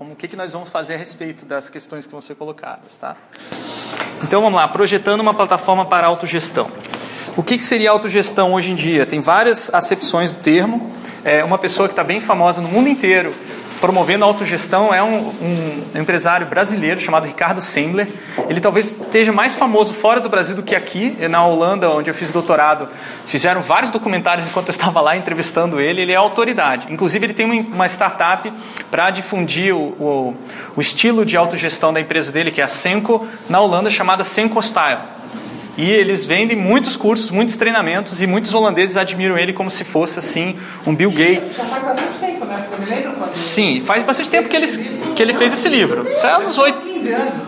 como o que, que nós vamos fazer a respeito das questões que vão ser colocadas, tá? Então vamos lá, projetando uma plataforma para autogestão. O que, que seria autogestão hoje em dia? Tem várias acepções do termo. É uma pessoa que está bem famosa no mundo inteiro promovendo a autogestão é um, um, empresário brasileiro chamado Ricardo Sembler. Ele talvez esteja mais famoso fora do Brasil do que aqui. Na Holanda, onde eu fiz doutorado, fizeram vários documentários enquanto eu estava lá entrevistando ele. Ele é autoridade. Inclusive, ele tem uma, startup para difundir o, o, o, estilo de autogestão da empresa dele, que é a Senco, na Holanda, chamada Senco Style. E eles vendem muitos cursos, muitos treinamentos, e muitos holandeses admiram ele como se fosse assim um Bill Gates. Já faz bastante tempo, né? Eu me lembro quando Sim, faz bastante tempo que ele, que ele fez esse livro. Isso é anos, 8,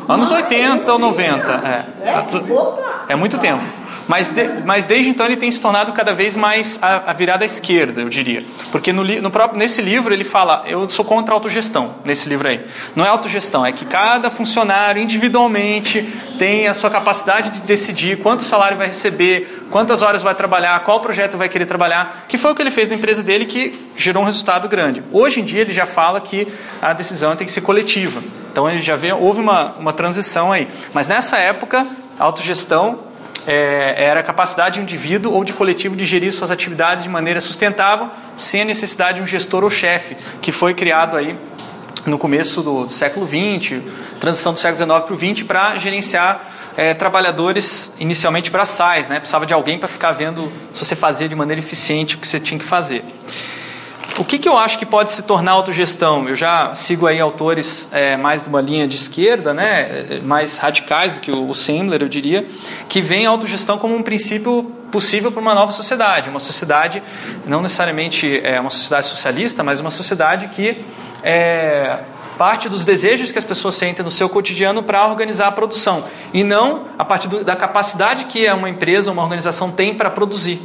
anos 80 ou 90. É, é muito tempo. Mas, de, mas desde então ele tem se tornado cada vez mais a, a virada à esquerda, eu diria. Porque no, no próprio, nesse livro ele fala, eu sou contra a autogestão, nesse livro aí. Não é autogestão, é que cada funcionário individualmente tem a sua capacidade de decidir quanto salário vai receber, quantas horas vai trabalhar, qual projeto vai querer trabalhar, que foi o que ele fez na empresa dele que gerou um resultado grande. Hoje em dia ele já fala que a decisão tem que ser coletiva. Então ele já vê, houve uma, uma transição aí. Mas nessa época, a autogestão é, era a capacidade de um indivíduo ou de coletivo de gerir suas atividades de maneira sustentável, sem a necessidade de um gestor ou chefe, que foi criado aí no começo do, do século XX, transição do século XIX para o XX, para gerenciar é, trabalhadores inicialmente braçais, né? precisava de alguém para ficar vendo se você fazia de maneira eficiente o que você tinha que fazer. O que, que eu acho que pode se tornar autogestão? Eu já sigo aí autores é, mais de uma linha de esquerda, né, mais radicais do que o, Sandler, eu diria, que veem a autogestão como um princípio possível para uma nova sociedade. Uma sociedade, não necessariamente é uma sociedade socialista, mas uma sociedade que é, parte dos desejos que as pessoas sentem no seu cotidiano para organizar a produção. E não a partir do, da capacidade que uma empresa, uma organização tem para produzir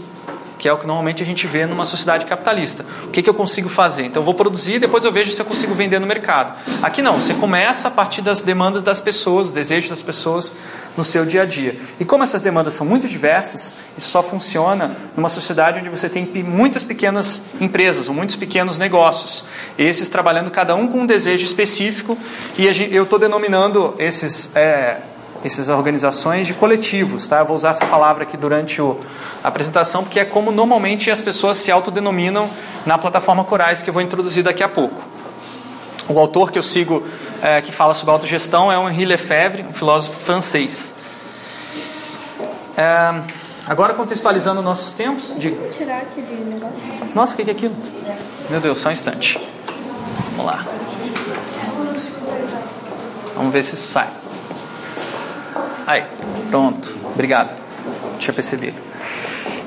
que é o que normalmente a gente vê numa sociedade capitalista. O que, que eu consigo fazer? Então eu vou produzir depois eu vejo se eu consigo vender no mercado. Aqui não, você começa a partir das demandas das pessoas, dos desejos das pessoas no seu dia a dia. E como essas demandas são muito diversas, isso só funciona numa sociedade onde você tem muitas pequenas empresas, muitos pequenos negócios, esses trabalhando cada um com um desejo específico, e eu estou denominando esses. É, essas organizações de coletivos, tá? Eu vou usar essa palavra aqui durante o, a apresentação, porque é como normalmente as pessoas se autodenominam na plataforma Corais, que eu vou introduzir daqui a pouco. O autor que eu sigo, é, que fala sobre autogestão, é o Henri Lefebvre, um filósofo francês. É, agora, contextualizando nossos tempos... De... Tirar aquele negócio. Nossa, o que é aquilo? Meu Deus, só um instante. Vamos lá. Vamos ver se isso sai. Aí, pronto. Obrigado. Tinha percebido.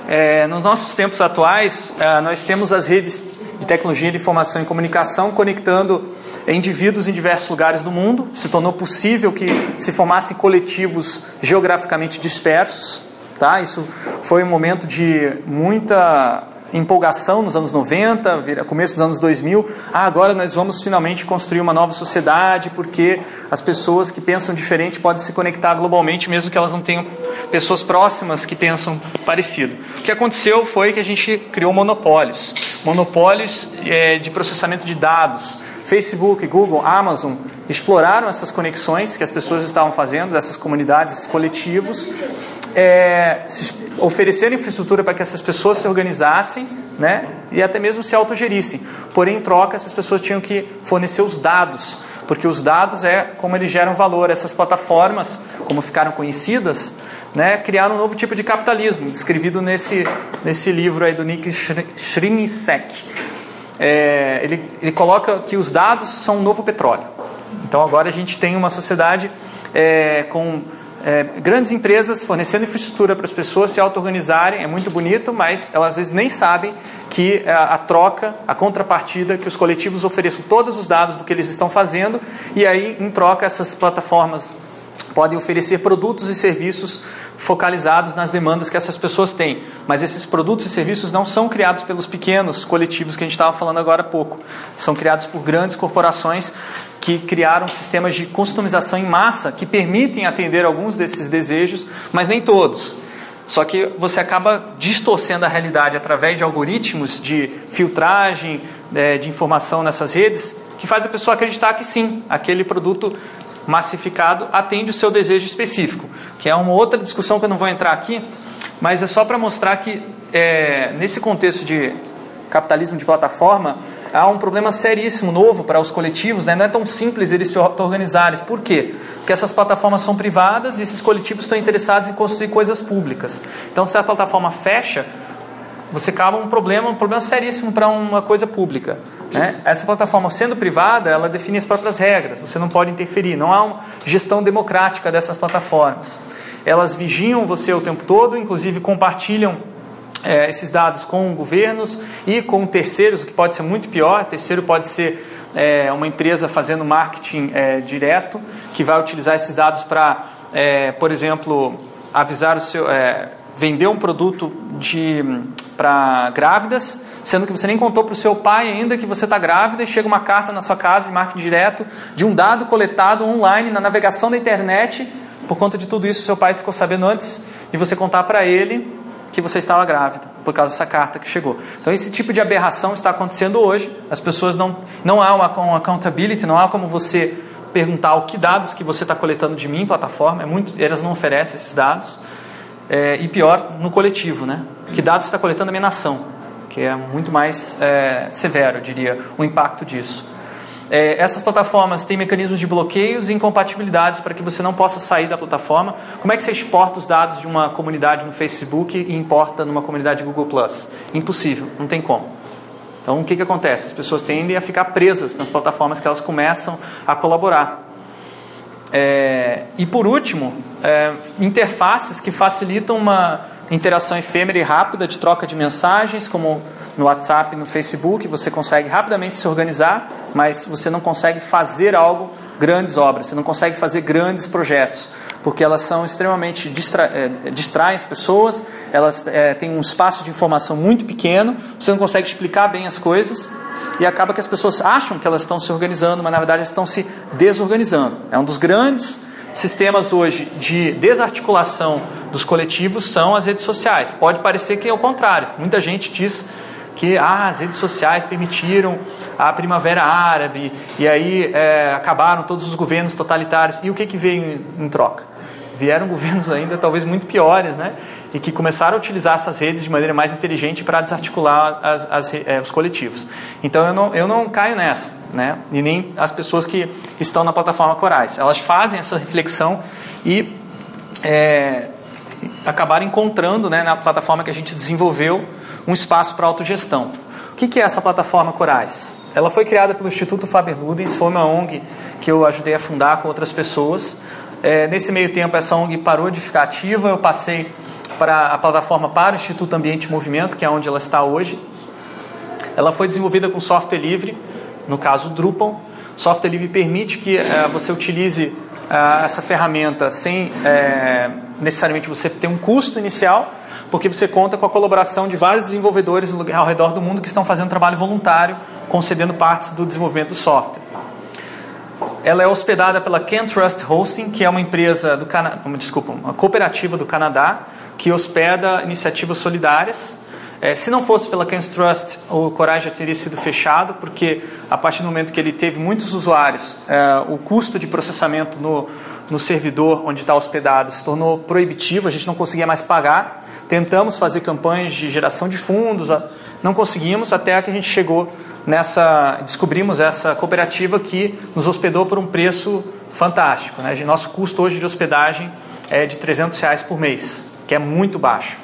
É, nos nossos tempos atuais, é, nós temos as redes de tecnologia de informação e comunicação conectando indivíduos em diversos lugares do mundo. Se tornou possível que se formassem coletivos geograficamente dispersos. Tá? Isso foi um momento de muita empolgação nos anos 90, começo dos anos 2000, ah, agora nós vamos finalmente construir uma nova sociedade, porque as pessoas que pensam diferente podem se conectar globalmente, mesmo que elas não tenham pessoas próximas que pensam parecido. O que aconteceu foi que a gente criou monopólios, monopólios é, de processamento de dados. Facebook, Google, Amazon exploraram essas conexões que as pessoas estavam fazendo, dessas comunidades, esses coletivos, é, infraestrutura para que essas pessoas se organizassem né, e até mesmo se autogerissem. Porém, em troca, essas pessoas tinham que fornecer os dados, porque os dados é como eles geram valor. Essas plataformas, como ficaram conhecidas, né, criaram um novo tipo de capitalismo, descrevido nesse, nesse livro aí do Nick Srinisek. É, ele, ele coloca que os dados são um novo petróleo. Então agora a gente tem uma sociedade é, com é, grandes empresas fornecendo infraestrutura para as pessoas se auto-organizarem, é muito bonito, mas elas às vezes nem sabem que a, é, a, troca, a contrapartida, que os coletivos ofereçam todos os dados do que eles estão fazendo, e aí, em troca, essas plataformas podem oferecer produtos e serviços focalizados nas demandas que essas pessoas têm. Mas esses produtos e serviços não são criados pelos pequenos coletivos que a gente estava falando agora há pouco. São criados por grandes corporações que criaram sistemas de customização em massa que permitem atender alguns desses desejos, mas nem todos. Só que você acaba distorcendo a realidade através de algoritmos de filtragem é, de informação nessas redes que faz a pessoa acreditar que sim, aquele produto massificado atende o seu desejo específico, que é uma outra discussão que eu não vou entrar aqui, mas é só para mostrar que é, nesse contexto de capitalismo de plataforma há um problema seríssimo novo para os coletivos, né? não é tão simples eles se organizarem. Por quê? Porque essas plataformas são privadas e esses coletivos estão interessados em construir coisas públicas. Então, se a plataforma fecha, você acaba um problema, um problema seríssimo para uma coisa pública. Né? Essa plataforma, sendo privada, ela define as próprias regras, você não pode interferir, não há uma gestão democrática dessas plataformas. Elas vigiam você o tempo todo, inclusive compartilham é, esses dados com governos e com terceiros, o que pode ser muito pior. Terceiro pode ser é, uma empresa fazendo marketing é, direto, que vai utilizar esses dados para, é, por exemplo, avisar o seu, é, vender um produto para grávidas, sendo que você nem contou para o seu pai ainda que você está grávida e chega uma carta na sua casa de marketing direto de um dado coletado online na navegação da internet. Por conta de tudo isso, seu pai ficou sabendo antes de você contar para ele que você estava grávida por causa dessa carta que chegou. Então esse tipo de aberração está acontecendo hoje. As pessoas não não há uma, uma accountability, não há como você perguntar o que dados que você está coletando de mim, plataforma. É muito, elas não oferecem esses dados. É, e pior no coletivo, né? Que dados está coletando da minha nação, que é muito mais é, severo, eu diria, o impacto disso. É, essas plataformas têm mecanismos de bloqueios e incompatibilidades para que você não possa sair da plataforma. Como é que você exporta os dados de uma comunidade no Facebook e importa numa comunidade Google Plus? Impossível, não tem como. Então o que, que acontece? As pessoas tendem a ficar presas nas plataformas que elas começam a colaborar. É, e por último, é, interfaces que facilitam uma interação efêmera e rápida de troca de mensagens, como no WhatsApp, no Facebook, você consegue rapidamente se organizar, mas você não consegue fazer algo, grandes obras, você não consegue fazer grandes projetos, porque elas são extremamente distra é, distraem as pessoas, elas é, têm um espaço de informação muito pequeno, você não consegue explicar bem as coisas e acaba que as pessoas acham que elas estão se organizando, mas na verdade elas estão se desorganizando. É um dos grandes sistemas hoje de desarticulação dos coletivos são as redes sociais. Pode parecer que é o contrário. Muita gente diz que ah, as redes sociais permitiram a primavera árabe e aí é, acabaram todos os governos totalitários. E o que, que veio em, em troca? Vieram governos ainda talvez muito piores, né? E que começaram a utilizar essas redes de maneira mais inteligente para desarticular as, as, é, os coletivos. Então eu não, eu não caio nessa, né? E nem as pessoas que estão na plataforma Corais. Elas fazem essa reflexão e é, acabaram encontrando né, na plataforma que a gente desenvolveu um espaço para autogestão. O que é essa plataforma Corais? Ela foi criada pelo Instituto Faber Ludens, foi uma ONG que eu ajudei a fundar com outras pessoas. É, nesse meio tempo, essa ONG parou de ficar ativa, eu passei para a plataforma para o Instituto Ambiente e Movimento, que é onde ela está hoje. Ela foi desenvolvida com software livre, no caso Drupal. Software livre permite que é, você utilize é, essa ferramenta sem é, necessariamente você ter um custo inicial, porque você conta com a colaboração de vários desenvolvedores ao redor do mundo que estão fazendo trabalho voluntário, concedendo partes do desenvolvimento do software. Ela é hospedada pela CanTrust Hosting, que é uma empresa do Canadá, desculpa, uma cooperativa do Canadá que hospeda iniciativas solidárias. É, se não fosse pela CanTrust, o Coragem já teria sido fechado, porque a partir do momento que ele teve muitos usuários, é, o custo de processamento no, no servidor onde está hospedado se tornou proibitivo, a gente não conseguia mais pagar. Tentamos fazer campanhas de geração de fundos, não conseguimos, até que a gente chegou nessa. descobrimos essa cooperativa que nos hospedou por um preço fantástico. Né? Nosso custo hoje de hospedagem é de 300 reais por mês, que é muito baixo.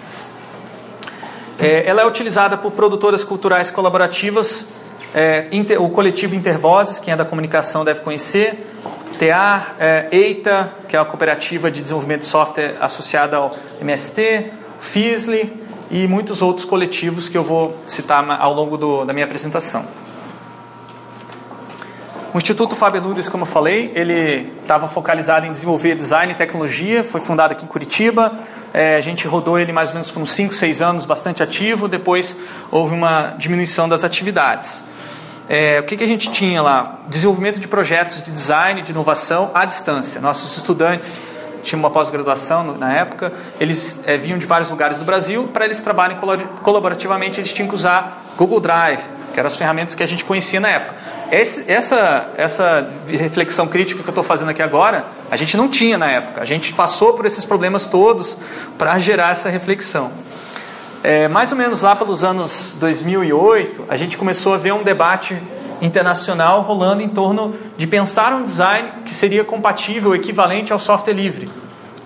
É, ela é utilizada por produtoras culturais colaborativas, é, inter, o coletivo Intervozes, quem é da comunicação deve conhecer, TEAR, é, EITA, que é a cooperativa de desenvolvimento de software associada ao MST, FISLI e muitos outros coletivos que eu vou citar ao longo do, da minha apresentação. O Instituto Faber Ludes, como eu falei, ele estava focalizado em desenvolver design e tecnologia, foi fundado aqui em Curitiba, é, a gente rodou ele mais ou menos por uns 5, 6 anos, bastante ativo, depois houve uma diminuição das atividades. É, o que, que a gente tinha lá? Desenvolvimento de projetos de design, de inovação à distância. Nossos estudantes tinha uma pós-graduação na época, eles é, vinham de vários lugares do Brasil, para eles trabalharem colaborativamente, eles tinham que usar Google Drive, que eram as ferramentas que a gente conhecia na época. Esse, essa, essa reflexão crítica que eu estou fazendo aqui agora, a gente não tinha na época. A gente passou por esses problemas todos para gerar essa reflexão. É, mais ou menos lá pelos anos 2008, a gente começou a ver um debate internacional rolando em torno de pensar um design que seria compatível, equivalente ao software livre.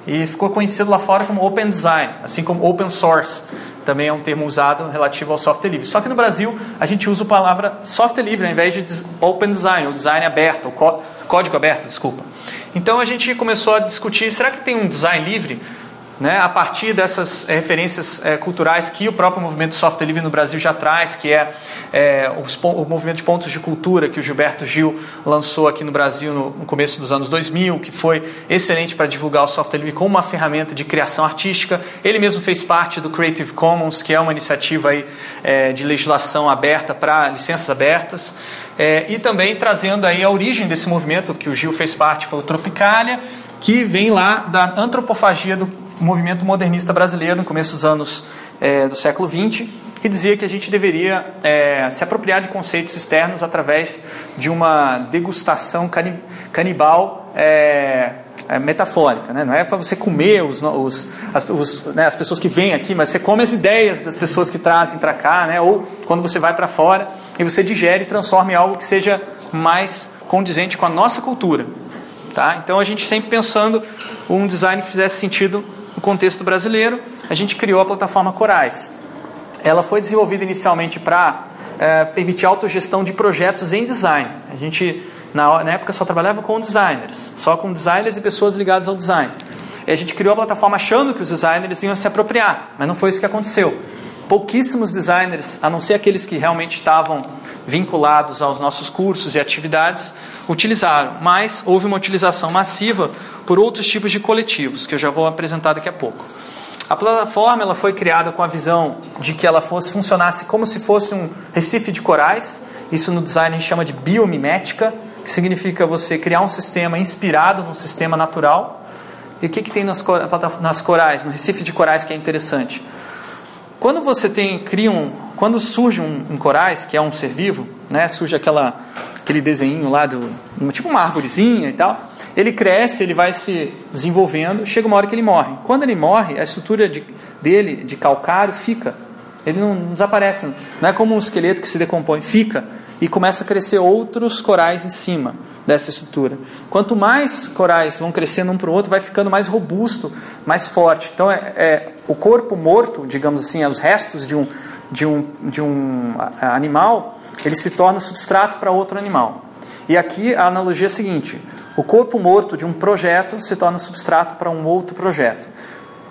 E ficou conhecido lá fora como Open Design, assim como Open Source também é um termo usado relativo ao software livre. Só que no Brasil a gente usa a palavra software livre ao invés de open design, ou design aberto, ou código aberto, desculpa. Então a gente começou a discutir, será que tem um design livre? Né, a partir dessas é, referências é, culturais que o próprio movimento software livre no Brasil já traz, que é, é os, o movimento de pontos de cultura que o Gilberto Gil lançou aqui no Brasil no, no começo dos anos 2000, que foi excelente para divulgar o software livre como uma ferramenta de criação artística. Ele mesmo fez parte do Creative Commons, que é uma iniciativa aí, é, de legislação aberta para licenças abertas. E também trazendo aí a origem desse movimento que o Gil fez parte, foi o Tropicalia, que vem lá da antropofagia do movimento modernista brasileiro no começo dos anos é, do século XX, que dizia que a gente deveria é, se apropriar de conceitos externos através de uma degustação canibal é, é, metafórica. Né? Não é para você comer os, os, as, os, né, as, pessoas que vêm aqui, mas você come as ideias das pessoas que trazem para cá, né? ou quando você vai para fora e você digere e transforma em algo que seja mais condizente com a nossa cultura. Tá? Então a gente sempre pensando um design que fizesse sentido no contexto brasileiro, a gente criou a plataforma Corais. Ela foi desenvolvida inicialmente para é, permitir autogestão de projetos em design. A gente, na, na época, só trabalhava com designers, só com designers e pessoas ligadas ao design. E a gente criou a plataforma achando que os designers iam se apropriar, mas não foi isso que aconteceu. Pouquíssimos designers, a não ser aqueles que realmente estavam vinculados aos nossos cursos e atividades, utilizaram, mas houve uma utilização massiva por outros tipos de coletivos, que eu já vou apresentar daqui a pouco. A plataforma ela foi criada com a visão de que ela fosse funcionasse como se fosse um recife de corais. Isso no design a gente chama de biomimética, que significa você criar um sistema inspirado num sistema natural. E o que, que tem nas, nas corais, no recife de corais que é interessante? Quando você tem, cria um, quando surge um, um corais, que é um ser vivo, né, surge aquela, aquele desenho lá do, tipo uma árvorezinha e tal, ele cresce, ele vai se desenvolvendo, chega uma hora que ele morre. Quando ele morre, a estrutura de, dele, de calcário, fica. Ele não, não desaparece. Não é como um esqueleto que se decompõe, fica e começa a crescer outros corais em cima dessa estrutura. Quanto mais corais vão crescendo um para o outro, vai ficando mais robusto, mais forte. Então, é, é, o corpo morto, digamos assim, é os restos de um, de um, de um animal, ele se torna substrato para outro animal. E aqui a analogia é a seguinte: o corpo morto de um projeto se torna substrato para um outro projeto.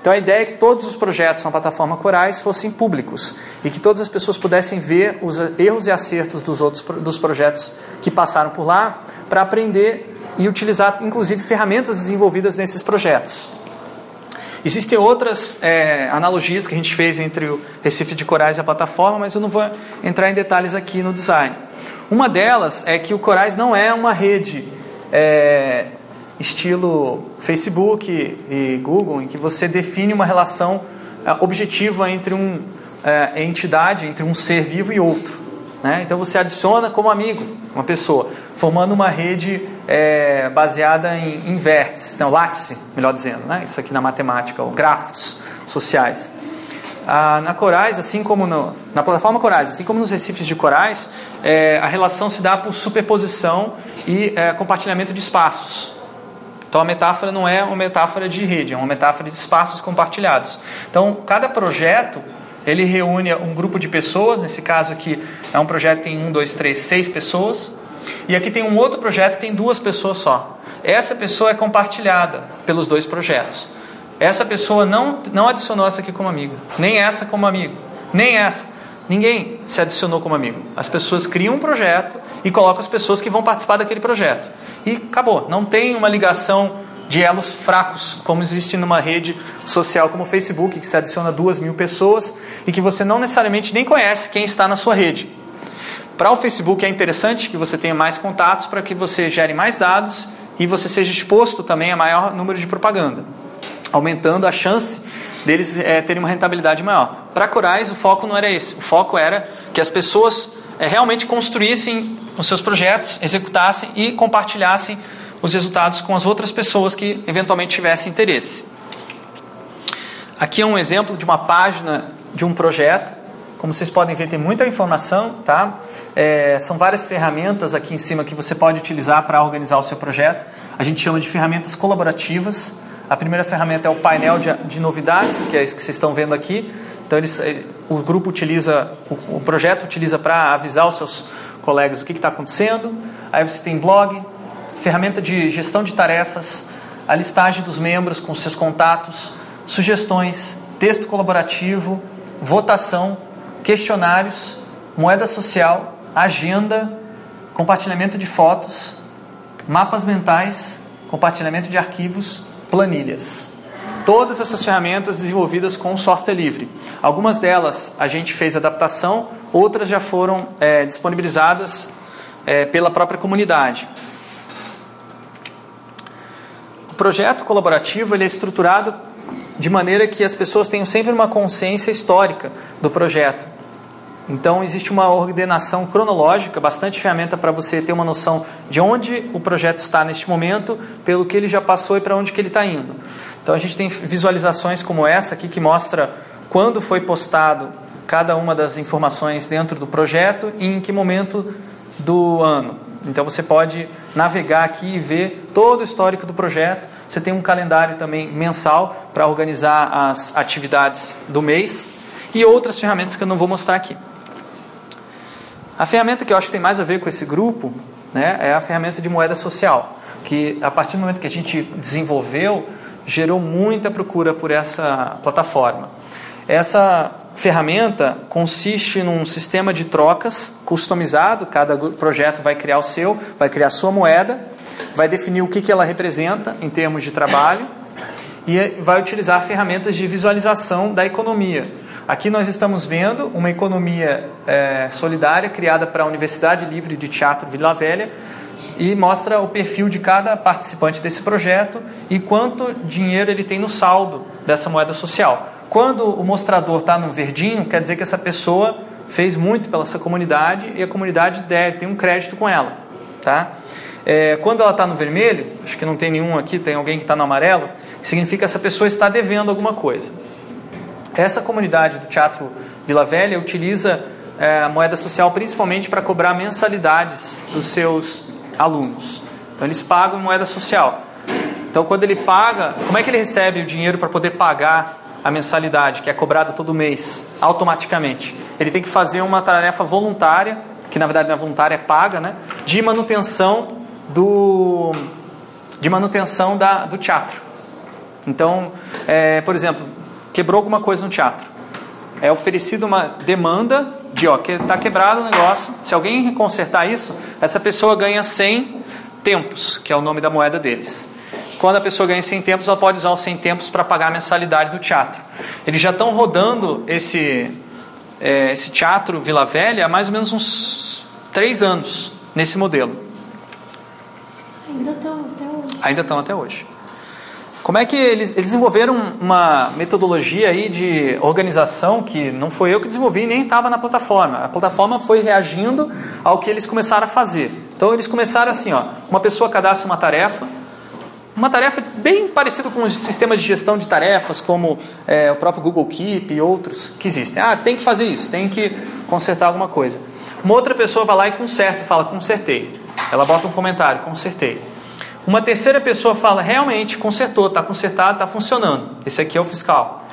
Então a ideia é que todos os projetos na plataforma Corais fossem públicos e que todas as pessoas pudessem ver os erros e acertos dos outros dos projetos que passaram por lá para aprender e utilizar inclusive ferramentas desenvolvidas nesses projetos. Existem outras é, analogias que a gente fez entre o Recife de Corais e a plataforma, mas eu não vou entrar em detalhes aqui no design. Uma delas é que o Corais não é uma rede é, estilo Facebook e Google, em que você define uma relação é, objetiva entre uma é, entidade, entre um ser vivo e outro. Né? Então você adiciona como amigo uma pessoa, formando uma rede é, baseada em, em vértices, não, látice, melhor dizendo, né? isso aqui na matemática, ou grafos sociais. Ah, na Corais, assim como no, na plataforma Corais, assim como nos recifes de Corais, é, a relação se dá por superposição e é, compartilhamento de espaços. Então a metáfora não é uma metáfora de rede, é uma metáfora de espaços compartilhados. Então cada projeto ele reúne um grupo de pessoas, nesse caso aqui é um projeto que tem um, dois, três, seis pessoas, e aqui tem um outro projeto que tem duas pessoas só. Essa pessoa é compartilhada pelos dois projetos. Essa pessoa não, não adicionou essa aqui como amigo, nem essa como amigo, nem essa. Ninguém se adicionou como amigo. As pessoas criam um projeto e colocam as pessoas que vão participar daquele projeto e acabou. Não tem uma ligação de elos fracos, como existe numa rede social como o Facebook, que se adiciona duas mil pessoas e que você não necessariamente nem conhece quem está na sua rede. Para o Facebook é interessante que você tenha mais contatos para que você gere mais dados e você seja exposto também a maior número de propaganda, aumentando a chance deles é, terem uma rentabilidade maior. Para Corais, o foco não era esse. O foco era que as pessoas é, realmente construíssem os seus projetos, executassem e compartilhassem os resultados com as outras pessoas que eventualmente tivessem interesse. Aqui é um exemplo de uma página de um projeto. Como vocês podem ver, tem muita informação, tá? É, são várias ferramentas aqui em cima que você pode utilizar para organizar o seu projeto. A gente chama de ferramentas colaborativas. A primeira ferramenta é o painel de, de novidades, que é isso que vocês estão vendo aqui. Então, eles, o grupo utiliza, o, o projeto utiliza para avisar os seus colegas o que está acontecendo. Aí você tem blog, ferramenta de gestão de tarefas, a listagem dos membros com seus contatos, sugestões, texto colaborativo, votação, questionários, moeda social, agenda, compartilhamento de fotos, mapas mentais, compartilhamento de arquivos, planilhas. Todas essas ferramentas desenvolvidas com software livre. Algumas delas a gente fez adaptação, outras já foram é, disponibilizadas é, pela própria comunidade. O projeto colaborativo ele é estruturado de maneira que as pessoas tenham sempre uma consciência histórica do projeto. Então existe uma ordenação cronológica, bastante ferramenta para você ter uma noção de onde o projeto está neste momento, pelo que ele já passou e para onde que ele está indo. Então a gente tem visualizações como essa aqui que mostra quando foi postado cada uma das informações dentro do projeto e em que momento do ano. Então você pode navegar aqui e ver todo o histórico do projeto você tem um calendário também mensal para organizar as atividades do mês e outras ferramentas que eu não vou mostrar aqui. A ferramenta que eu acho que tem mais a ver com esse grupo né, é a ferramenta de moeda social, que a partir do momento que a gente desenvolveu, gerou muita procura por essa plataforma. Essa ferramenta consiste num sistema de trocas customizado, cada projeto vai criar o seu, vai criar a sua moeda vai definir o que, que ela representa em termos de trabalho e vai utilizar ferramentas de visualização da economia. Aqui nós estamos vendo uma economia é, solidária criada para a Universidade Livre de Teatro Vila Velha e mostra o perfil de cada participante desse projeto e quanto dinheiro ele tem no saldo dessa moeda social. Quando o mostrador está no verdinho, quer dizer que essa pessoa fez muito pela sua comunidade e a comunidade deve, tem um crédito com ela. Tá? É, quando ela está no vermelho, acho que não tem nenhum aqui, tem alguém que está no amarelo, significa que essa pessoa está devendo alguma coisa. Essa comunidade do Teatro Vila Velha utiliza é, a moeda social principalmente para cobrar mensalidades dos seus alunos. Então eles pagam moeda social. Então quando ele paga, como é que ele recebe o dinheiro para poder pagar a mensalidade que é cobrada todo mês automaticamente? Ele tem que fazer uma tarefa voluntária, que na verdade não é voluntária, é paga, né, de manutenção do, de manutenção da, do teatro. Então, é, por exemplo, quebrou alguma coisa no teatro. É oferecido uma demanda de, ó, que está quebrado o negócio. Se alguém consertar isso, essa pessoa ganha 100 tempos, que é o nome da moeda deles. Quando a pessoa ganha 100 tempos, ela pode usar os 100 tempos para pagar a mensalidade do teatro. Eles já estão rodando esse, é, esse teatro Vila Velha há mais ou menos uns 3 anos, nesse modelo. Ainda estão até hoje. Ainda estão até hoje. Como é que eles, eles desenvolveram uma metodologia aí de organização que não foi eu que desenvolvi nem estava na plataforma. A plataforma foi reagindo ao que eles começaram a fazer. Então eles começaram assim, ó, uma pessoa cadastra uma tarefa, uma tarefa bem parecida com os sistemas de gestão de tarefas, como é, o próprio Google Keep e outros que existem. Ah, tem que fazer isso, tem que consertar alguma coisa. Uma outra pessoa vai lá e conserta, fala, consertei. Ela bota um comentário, consertei. Uma terceira pessoa fala, realmente, consertou, está consertado, está funcionando. Esse aqui é o fiscal.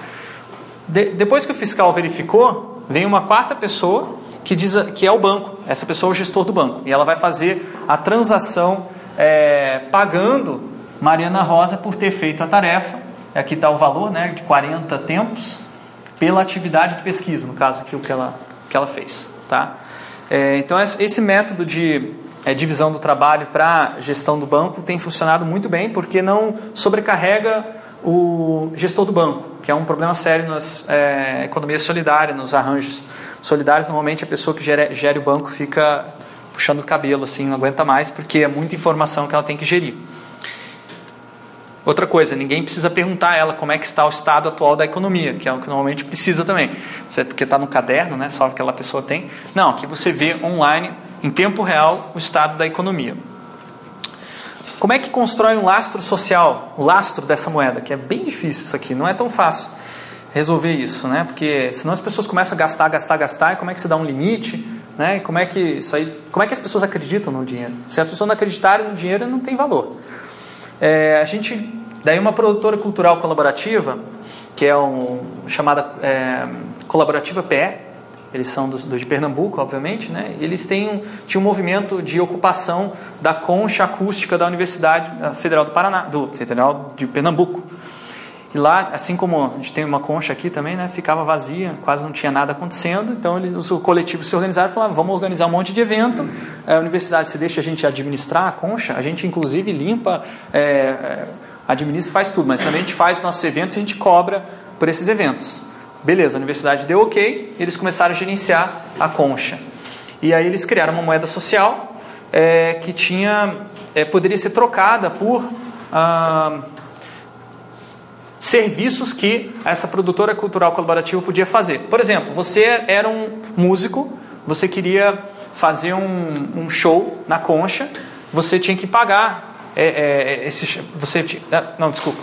De, depois que o fiscal verificou, vem uma quarta pessoa que diz que é o banco. Essa pessoa é o gestor do banco. E ela vai fazer a transação é, pagando Mariana Rosa por ter feito a tarefa. Aqui está o valor né, de 40 tempos pela atividade de pesquisa, no caso aqui o que ela, que ela fez. Tá? É, então esse método de é, divisão do trabalho para gestão do banco tem funcionado muito bem porque não sobrecarrega o gestor do banco, que é um problema sério nas é, economias solidárias, nos arranjos solidários. Normalmente a pessoa que gere, gere o banco fica puxando o cabelo, assim, não aguenta mais porque é muita informação que ela tem que gerir. Outra coisa, ninguém precisa perguntar a ela como é que está o estado atual da economia, que é o que normalmente precisa também. Porque está no caderno, né, só aquela pessoa tem. Não, aqui você vê online em tempo real o estado da economia. Como é que constrói um lastro social, o lastro dessa moeda? Que é bem difícil isso aqui, não é tão fácil resolver isso, né? Porque senão as pessoas começam a gastar, gastar, gastar, e como é que se dá um limite, né? E como é que isso aí, como é que as pessoas acreditam no dinheiro? Se as pessoas não acreditarem no dinheiro, não tem valor. É, a gente, daí uma produtora cultural colaborativa, que é um chamada é, colaborativa PE, eles são do, do, de Pernambuco, obviamente, né? eles têm um, tinham um movimento de ocupação da concha acústica da Universidade Federal do Paraná, do Federal de Pernambuco. E lá, assim como a gente tem uma concha aqui também, né, ficava vazia, quase não tinha nada acontecendo. Então eles, o coletivo se organizaram e falaram: vamos organizar um monte de evento. A universidade se deixa a gente administrar a concha, a gente inclusive limpa, é, é administra, faz tudo, mas também a gente faz nossos eventos e a gente cobra por esses eventos. Beleza, a universidade deu ok, eles começaram a gerenciar a concha. E aí eles criaram uma moeda social é, que tinha é, poderia ser trocada por ah, serviços que essa produtora cultural colaborativa podia fazer. Por exemplo, você era um músico, você queria fazer um, um show na concha, você tinha que pagar é, é, esse você ah, não desculpa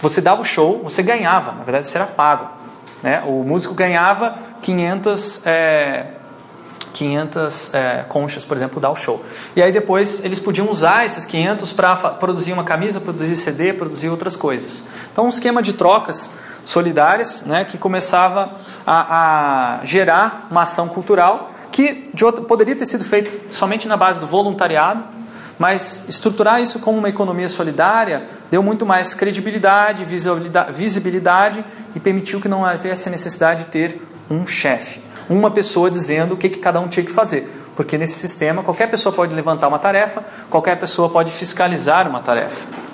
você dava o show você ganhava na verdade você era pago né? O músico ganhava 500, é, 500 é, conchas, por exemplo, dar o show. E aí depois eles podiam usar esses 500 para produzir uma camisa, produzir CD, produzir outras coisas. Então um esquema de trocas solidárias né, que começava a, a gerar uma ação cultural que outra, poderia ter sido feito somente na base do voluntariado, mas estruturar isso como uma economia solidária deu muito mais credibilidade, visibilidade e permitiu que não houvesse a necessidade de ter um chefe, uma pessoa dizendo o que, que cada um tinha que fazer. Porque nesse sistema qualquer pessoa pode levantar uma tarefa, qualquer pessoa pode fiscalizar uma tarefa.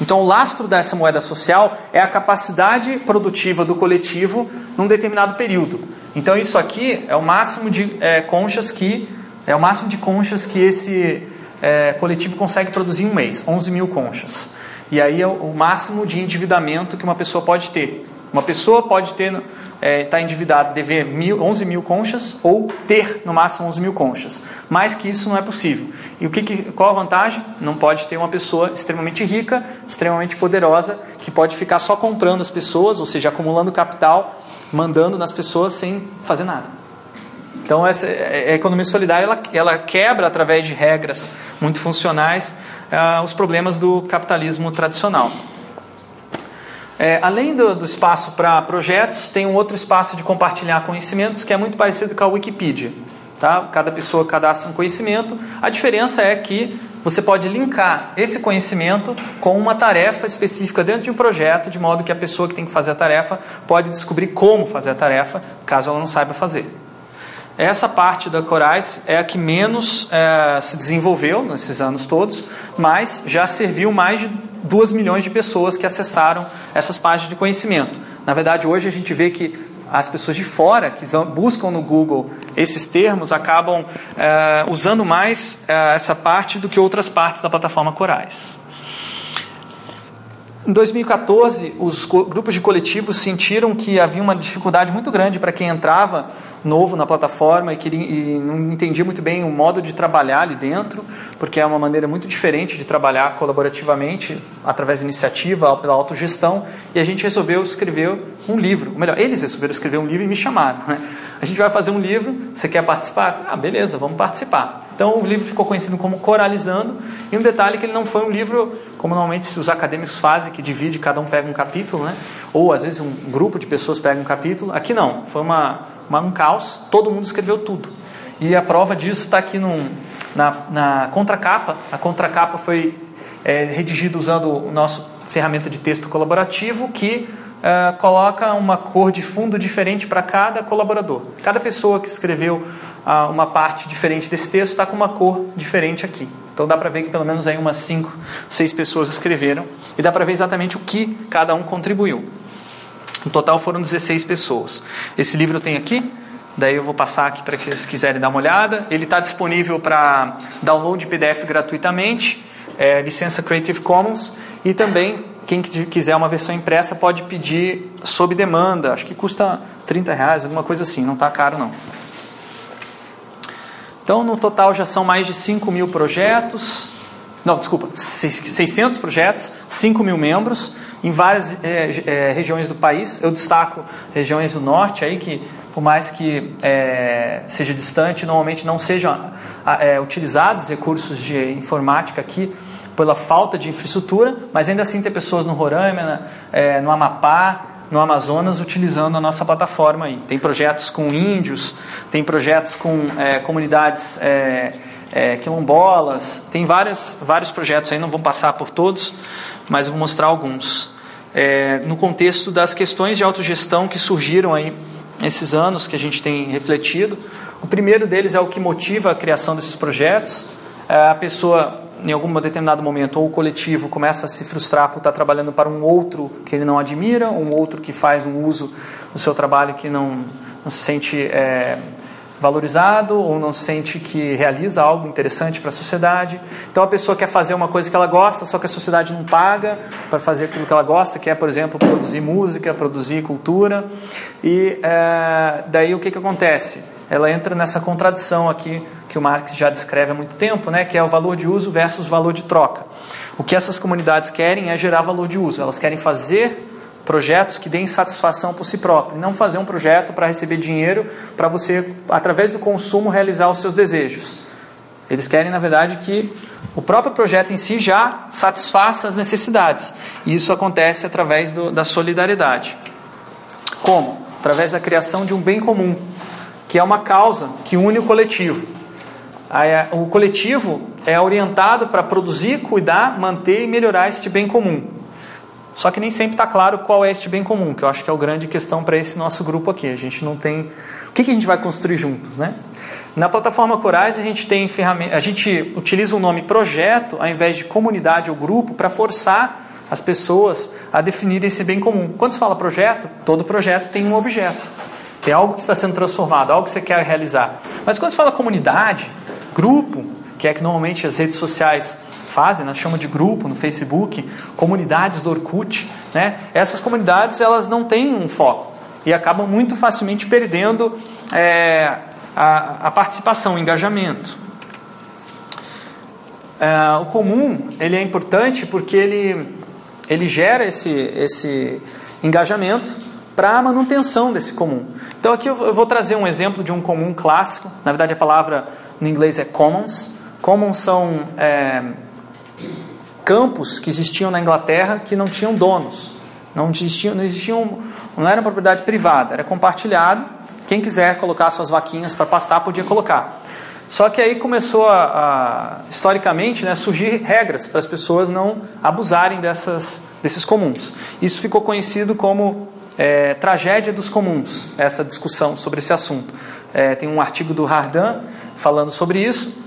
Então, o lastro dessa moeda social é a capacidade produtiva do coletivo num determinado período. Então, isso aqui é o máximo de é, conchas que é o máximo de conchas que esse é, coletivo consegue produzir em um mês, 11 mil conchas. E aí é o máximo de endividamento que uma pessoa pode ter. Uma pessoa pode ter estar é, tá endividada, dever mil, 11 mil conchas ou ter no máximo 11 mil conchas. Mais que isso não é possível. E o que, que, qual a vantagem? Não pode ter uma pessoa extremamente rica, extremamente poderosa, que pode ficar só comprando as pessoas, ou seja, acumulando capital, mandando nas pessoas sem fazer nada. Então, essa, a economia solidária ela, ela quebra, através de regras muito funcionais, uh, os problemas do capitalismo tradicional. É, além do, do espaço para projetos, tem um outro espaço de compartilhar conhecimentos que é muito parecido com a Wikipedia. Tá? Cada pessoa cadastra um conhecimento. A diferença é que você pode linkar esse conhecimento com uma tarefa específica dentro de um projeto, de modo que a pessoa que tem que fazer a tarefa pode descobrir como fazer a tarefa, caso ela não saiba fazer. Essa parte da Corais é a que menos é, se desenvolveu nesses anos todos, mas já serviu mais de 2 milhões de pessoas que acessaram essas páginas de conhecimento. Na verdade, hoje a gente vê que as pessoas de fora que buscam no Google esses termos acabam é, usando mais é, essa parte do que outras partes da plataforma Corais. Em 2014, os grupos de coletivos sentiram que havia uma dificuldade muito grande para quem entrava novo na plataforma e, queria, e não entendia muito bem o modo de trabalhar ali dentro, porque é uma maneira muito diferente de trabalhar colaborativamente, através de iniciativa, pela autogestão, e a gente resolveu escrever um livro. Ou melhor, eles resolveram escrever um livro e me chamaram. Né? A gente vai fazer um livro, você quer participar? Ah, beleza, vamos participar. Então o livro ficou conhecido como Coralizando, e um detalhe é que ele não foi um livro como normalmente os acadêmicos fazem, que divide, cada um pega um capítulo, né? ou às vezes um grupo de pessoas pega um capítulo. Aqui não, foi uma, uma um caos, todo mundo escreveu tudo. E a prova disso está aqui num, na, na contracapa. A contracapa foi é, redigida usando o nosso ferramenta de texto colaborativo que é, coloca uma cor de fundo diferente para cada colaborador. Cada pessoa que escreveu uma parte diferente desse texto está com uma cor diferente aqui. Então dá para ver que pelo menos aí umas 5, 6 pessoas escreveram e dá para ver exatamente o que cada um contribuiu. No total foram 16 pessoas. Esse livro tem aqui, daí eu vou passar aqui para que vocês quiserem dar uma olhada. Ele está disponível para download PDF gratuitamente, é, licença Creative Commons e também quem quiser uma versão impressa pode pedir sob demanda. Acho que custa 30 reais, alguma coisa assim, não está caro não. Então, no total já são mais de 5 mil projetos, não, desculpa, 600 projetos, 5 mil membros, em várias é, é, regiões do país. Eu destaco regiões do norte aí que, por mais que é, seja distante, normalmente não sejam utilizados recursos de informática aqui pela falta de infraestrutura, mas ainda assim tem pessoas no Roraima, no Amapá, no Amazonas utilizando a nossa plataforma aí. Tem projetos com índios, tem projetos com é, comunidades é, é, quilombolas, tem várias, vários projetos aí, não vou passar por todos, mas vou mostrar alguns. É, no contexto das questões de autogestão que surgiram aí esses anos que a gente tem refletido. O primeiro deles é o que motiva a criação desses projetos. É, a pessoa em algum determinado momento, ou o coletivo começa a se frustrar por estar trabalhando para um outro que ele não admira, um outro que faz um uso do seu trabalho que não, não se sente é, valorizado ou não sente que realiza algo interessante para a sociedade. Então a pessoa quer fazer uma coisa que ela gosta, só que a sociedade não paga para fazer aquilo que ela gosta, que é, por exemplo, produzir música, produzir cultura. E é, daí o que, que acontece? Ela entra nessa contradição aqui que o Marx já descreve há muito tempo, né, que é o valor de uso versus valor de troca. O que essas comunidades querem é gerar valor de uso. Elas querem fazer projetos que deem satisfação por si próprio, não fazer um projeto para receber dinheiro para você, através do consumo, realizar os seus desejos. Eles querem, na verdade, que o próprio projeto em si já satisfaça as necessidades. E isso acontece através do, da solidariedade. Como? Através da criação de um bem comum, que é uma causa que une o coletivo. O coletivo é orientado para produzir, cuidar, manter e melhorar este bem comum. Só que nem sempre está claro qual é este bem comum, que eu acho que é a grande questão para esse nosso grupo aqui. A gente não tem. O que, que a gente vai construir juntos, né? Na plataforma Corais a gente tem ferramenta, a gente utiliza o nome projeto ao invés de comunidade ou grupo para forçar as pessoas a definirem esse bem comum. Quando se fala projeto, todo projeto tem um objeto. Tem algo que está sendo transformado, algo que você quer realizar. Mas quando se fala comunidade, grupo, que é que normalmente as redes sociais fazem, né, chama de grupo no Facebook, comunidades do Orkut, né? Essas comunidades elas não têm um foco e acabam muito facilmente perdendo é, a, a, participação, o engajamento. É, o comum ele é importante porque ele, ele gera esse, esse engajamento para a manutenção desse comum. Então aqui eu vou trazer um exemplo de um comum clássico. Na verdade a palavra no inglês é commons. Commons são é, campos que existiam na Inglaterra que não tinham donos, não existiam, não existiam, não era propriedade privada, era compartilhado. Quem quiser colocar suas vaquinhas para pastar podia colocar. Só que aí começou a, a historicamente, né, surgir regras para as pessoas não abusarem dessas, desses comuns. Isso ficou conhecido como é, tragédia dos comuns. Essa discussão sobre esse assunto. É, tem um artigo do Hardan falando sobre isso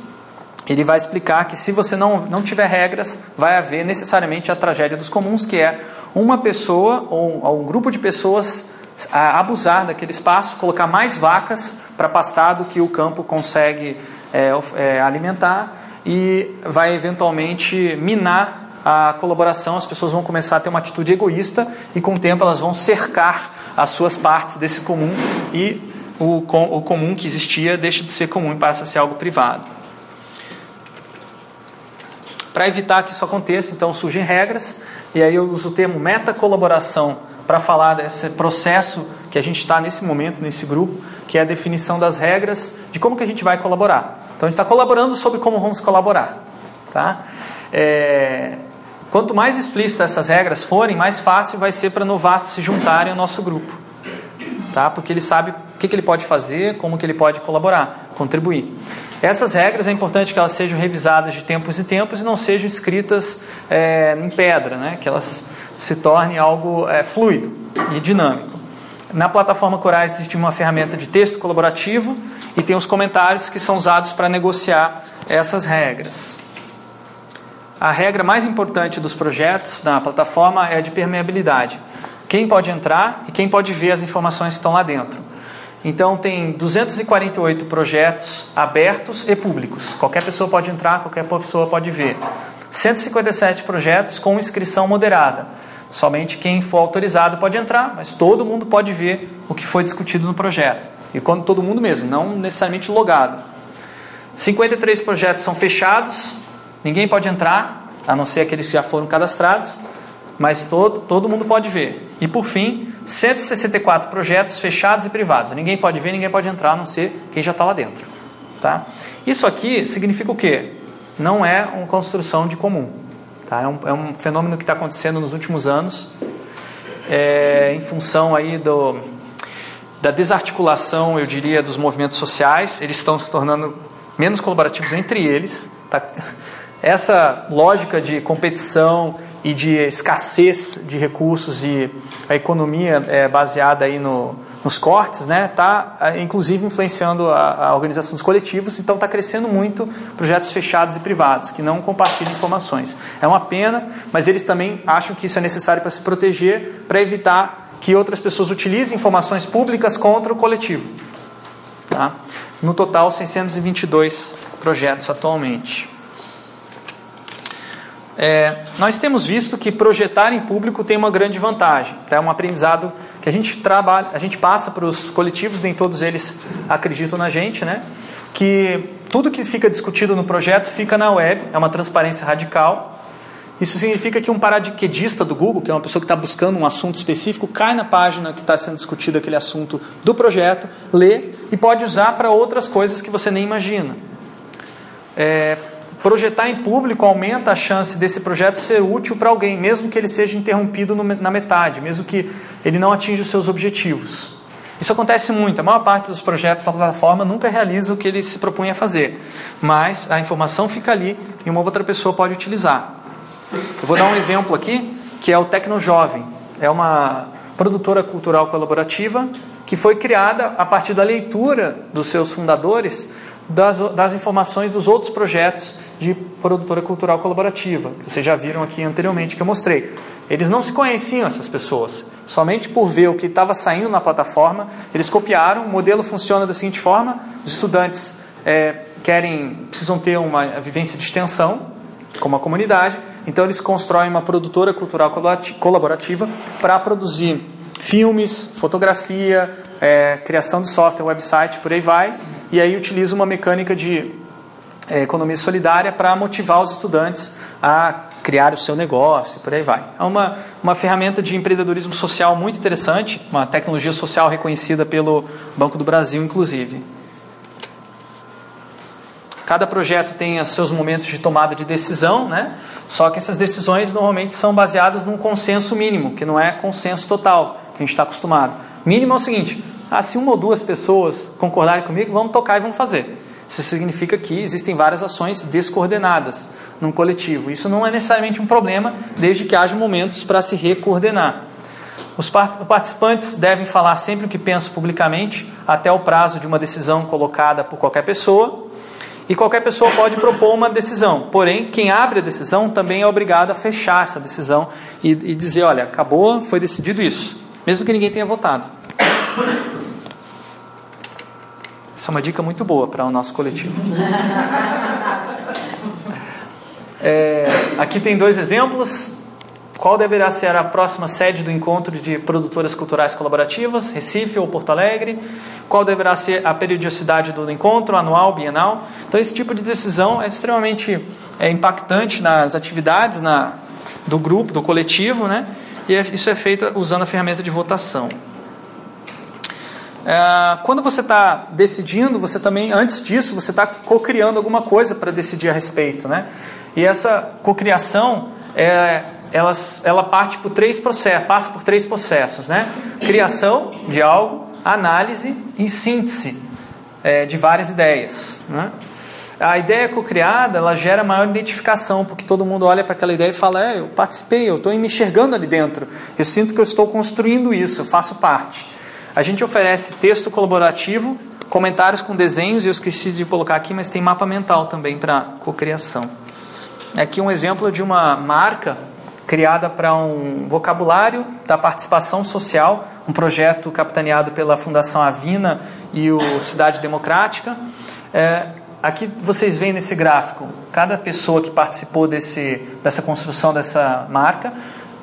ele vai explicar que se você não, não tiver regras, vai haver necessariamente a tragédia dos comuns, que é uma pessoa ou, um grupo de pessoas abusar daquele espaço, colocar mais vacas para pastar do que o campo consegue é, é, alimentar e vai eventualmente minar a colaboração, as pessoas vão começar a ter uma atitude egoísta e com o tempo elas vão cercar as suas partes desse comum e o, o comum que existia deixa de ser comum e passa a ser algo privado. Para evitar que isso aconteça, então surgem regras, e aí eu uso o termo meta-colaboração para falar desse processo que a gente está nesse momento, nesse grupo, que é a definição das regras de como que a gente vai colaborar. Então a gente está colaborando sobre como vamos colaborar. Tá? É... Quanto mais explícitas essas regras forem, mais fácil vai ser para novatos se juntarem ao nosso grupo. Tá? Porque ele sabe o que, que ele pode fazer, como que ele pode colaborar, contribuir. Essas regras é importante que elas sejam revisadas de tempos em tempos e não sejam escritas é, em pedra, né? que elas se tornem algo é, fluido e dinâmico. Na plataforma Corais existe uma ferramenta de texto colaborativo e tem os comentários que são usados para negociar essas regras. A regra mais importante dos projetos na plataforma é a de permeabilidade. Quem pode entrar e quem pode ver as informações que estão lá dentro. Então tem 248 projetos abertos e públicos. Qualquer pessoa pode entrar, qualquer pessoa pode ver. 157 projetos com inscrição moderada. Somente quem for autorizado pode entrar, mas todo mundo pode ver o que foi discutido no projeto. E quando todo mundo mesmo, não necessariamente logado. 53 projetos são fechados, ninguém pode entrar, a não ser aqueles que já foram cadastrados, mas todo, todo mundo pode ver. E por fim, 164 projetos fechados e privados. Ninguém pode ver, ninguém pode entrar, a não ser quem já está lá dentro. Tá? Isso aqui significa o quê? Não é uma construção de comum. Tá? É, um, é um fenômeno que está acontecendo nos últimos anos, é, em função aí do, da desarticulação, eu diria, dos movimentos sociais. Eles estão se tornando menos colaborativos entre eles. Tá? Essa lógica de competição e de escassez de recursos e a economia é, baseada aí no, nos cortes, né, está é, inclusive influenciando a, a, organização dos coletivos, então está crescendo muito projetos fechados e privados que não compartilham informações. É uma pena, mas eles também acham que isso é necessário para se proteger, para evitar que outras pessoas utilizem informações públicas contra o coletivo. Tá? No total, 622 projetos atualmente. É, nós temos visto que projetar em público tem uma grande vantagem. Tá? É um aprendizado que a gente trabalha, a gente passa para os coletivos, nem todos eles acreditam na gente, né? Que tudo que fica discutido no projeto fica na web, é uma transparência radical. Isso significa que um paraquedista do Google, que é uma pessoa que está buscando um assunto específico, cai na página que está sendo discutido aquele assunto do projeto, lê e pode usar para outras coisas que você nem imagina. É, Projetar em público aumenta a chance desse projeto ser útil para alguém, mesmo que ele seja interrompido na metade, mesmo que ele não atinja os seus objetivos. Isso acontece muito. A maior parte dos projetos da plataforma nunca realiza o que ele se propunha a fazer, mas a informação fica ali e uma outra pessoa pode utilizar. Eu vou dar um exemplo aqui, que é o Tecnojovem. É uma produtora cultural colaborativa que foi criada a partir da leitura dos seus fundadores das, das informações dos outros projetos de produtora cultural colaborativa, que vocês já viram aqui anteriormente que eu mostrei. Eles não se conheciam, essas pessoas. Somente por ver o que estava saindo na plataforma, eles copiaram. O modelo funciona da seguinte forma: os estudantes é, querem, precisam ter uma vivência de extensão, como a comunidade, então eles constroem uma produtora cultural colaborativa para produzir filmes, fotografia, é, criação de software, website, por aí vai, e aí utiliza uma mecânica de é, economia solidária para motivar os estudantes a criar o seu negócio, por aí vai. É uma, uma ferramenta de empreendedorismo social muito interessante, uma tecnologia social reconhecida pelo Banco do Brasil, inclusive. Cada projeto tem seus momentos de tomada de decisão, né? Só que essas decisões normalmente são baseadas num consenso mínimo, que não é consenso total, que a gente está acostumado. Mínimo é o seguinte: ah, se uma ou duas pessoas concordarem comigo, vamos tocar e vamos fazer. Isso significa que existem várias ações descoordenadas num coletivo. Isso não é necessariamente um problema, desde que haja momentos para se recoordenar. Os participantes devem falar sempre o que pensam publicamente, até o prazo de uma decisão colocada por qualquer pessoa. E qualquer pessoa pode propor uma decisão, porém, quem abre a decisão também é obrigado a fechar essa decisão e, e dizer: olha, acabou, foi decidido isso, mesmo que ninguém tenha votado. Essa é uma dica muito boa para o nosso coletivo. É, aqui tem dois exemplos. Qual deverá ser a próxima sede do encontro de produtoras culturais colaborativas, Recife ou Porto Alegre? Qual deverá ser a periodicidade do encontro, anual, bienal? Então, esse tipo de decisão é extremamente é, impactante nas atividades na, do grupo, do coletivo, né? E é, isso é feito usando a ferramenta de votação. É, quando você está decidindo, você também, antes disso, você está co-criando alguma coisa para decidir a respeito, né? E essa cocriação, é, ela, ela parte por três processos, passa por três processos, né? Criação de algo, análise e síntese é, de várias ideias, né? A ideia co-criada, ela gera maior identificação, porque todo mundo olha para aquela ideia e fala, é, eu participei, eu estou me enxergando ali dentro, eu sinto que eu estou construindo isso, eu faço parte. A gente oferece texto colaborativo, comentários com desenhos, eu esqueci de colocar aqui, mas tem mapa mental também para cocriação. Aqui um exemplo de uma marca criada para um vocabulário da participação social, um projeto capitaneado pela Fundação Avina e o Cidade Democrática. É, aqui vocês veem nesse gráfico cada pessoa que participou desse, dessa construção dessa marca.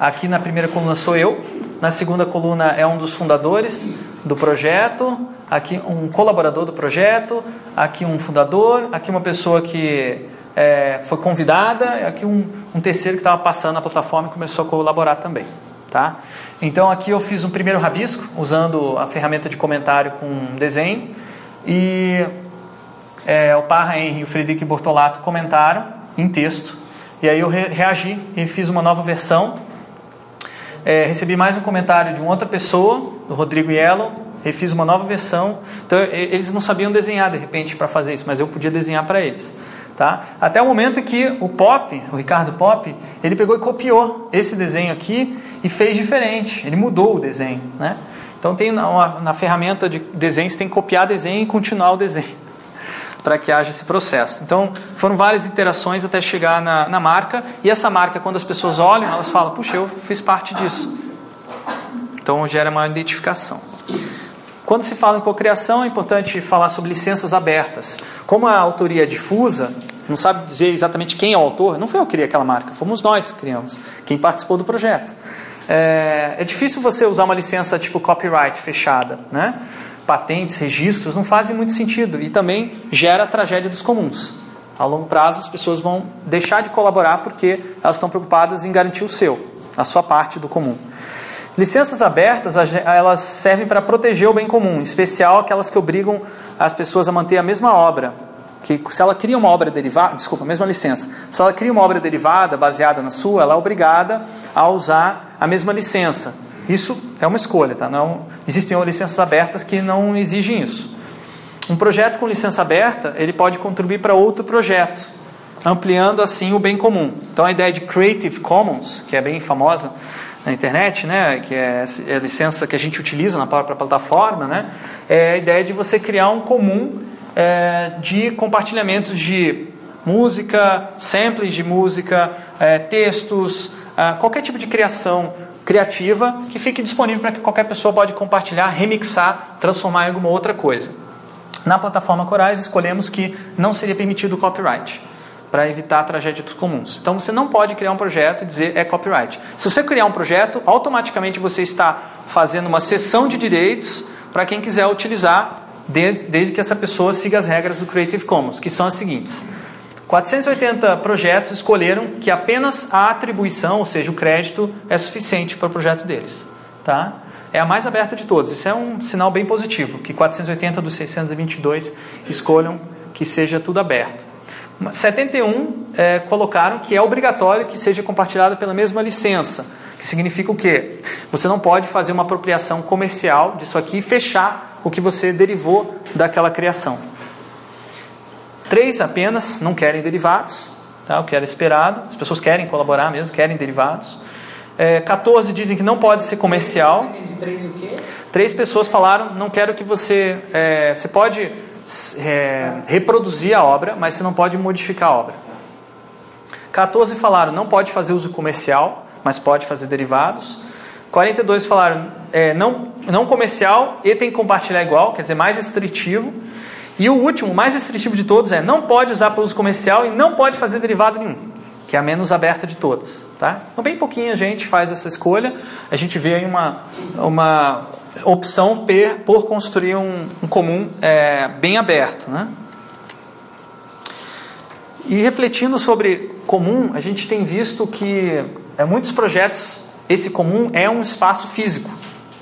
Aqui na primeira coluna sou eu, na segunda coluna é um dos fundadores do projeto, aqui um colaborador do projeto, aqui um fundador, aqui uma pessoa que é, foi convidada, aqui um, um terceiro que estava passando na plataforma e começou a colaborar também. Tá? Então aqui eu fiz um primeiro rabisco usando a ferramenta de comentário com desenho e é, o Parra Henry e o Frederico Bortolato comentaram em texto e aí eu re reagi e fiz uma nova versão. É, recebi mais um comentário de uma outra pessoa, do Rodrigo Yellow, refiz uma nova versão. Então eles não sabiam desenhar de repente para fazer isso, mas eu podia desenhar para eles. Tá? Até o momento que o Pop, o Ricardo Pop, ele pegou e copiou esse desenho aqui e fez diferente. Ele mudou o desenho, né? Então tem na, na ferramenta de desenho você tem que copiar desenho e continuar o desenho para que haja esse processo. Então foram várias interações até chegar na, na marca e essa marca quando as pessoas olham elas falam puxa eu fiz parte disso. Então gera uma identificação. Quando se fala em cocriação, é importante falar sobre licenças abertas. Como a autoria é difusa, não sabe dizer exatamente quem é o autor, não foi eu que criei aquela marca, fomos nós que criamos, quem participou do projeto. É, é difícil você usar uma licença tipo copyright fechada, né? Patentes, registros, não fazem muito sentido e também gera a tragédia dos comuns. A longo prazo, as pessoas vão deixar de colaborar porque elas estão preocupadas em garantir o seu, a sua parte do comum. Licenças abertas, elas servem para proteger o bem comum, em especial aquelas que obrigam as pessoas a manter a mesma obra. Que se ela cria uma obra derivada, desculpa, mesma licença. Se ela cria uma obra derivada baseada na sua, ela é obrigada a usar a mesma licença. Isso é uma escolha, tá? Não existem licenças abertas que não exigem isso. Um projeto com licença aberta, ele pode contribuir para outro projeto, ampliando assim o bem comum. Então a ideia de Creative Commons, que é bem famosa, na internet, né, que é, é a licença que a gente utiliza na própria plataforma, né, é a ideia de você criar um comum é, de compartilhamentos de música, samples de música, é, textos, é, qualquer tipo de criação criativa que fique disponível para que qualquer pessoa pode compartilhar, remixar, transformar em alguma outra coisa. Na plataforma Corais escolhemos que não seria permitido copyright para evitar a tragédia dos comuns. Então você não pode criar um projeto e dizer é copyright. Se você criar um projeto, automaticamente você está fazendo uma cessão de direitos para quem quiser utilizar, desde que essa pessoa siga as regras do Creative Commons, que são as seguintes. 480 projetos escolheram que apenas a atribuição, ou seja, o crédito, é suficiente para o projeto deles. Tá? É a mais aberta de todos. Isso é um sinal bem positivo, que 480 dos 622 escolham que seja tudo aberto. 71 é, colocaram que é obrigatório que seja compartilhado pela mesma licença, que significa o quê? Você não pode fazer uma apropriação comercial disso aqui e fechar o que você derivou daquela criação. Três apenas não querem derivados, tá? o que era esperado. As pessoas querem colaborar mesmo, querem derivados. É, 14 dizem que não pode ser comercial. Três pessoas falaram, não quero que você... É, você pode é, reproduzir a obra, mas você não pode modificar a obra. 14 falaram, não pode fazer uso comercial, mas pode fazer derivados. 42 falaram, é, não, não comercial e tem que compartilhar igual, quer dizer, mais restritivo. E o último, mais restritivo de todos, é não pode usar para uso comercial e não pode fazer derivado nenhum, que é a menos aberta de todas. Tá? Então, bem pouquinho a gente faz essa escolha, a gente vê aí uma, uma opção per, por construir um, um comum é, bem aberto. Né? E refletindo sobre comum, a gente tem visto que é, muitos projetos, esse comum é um espaço físico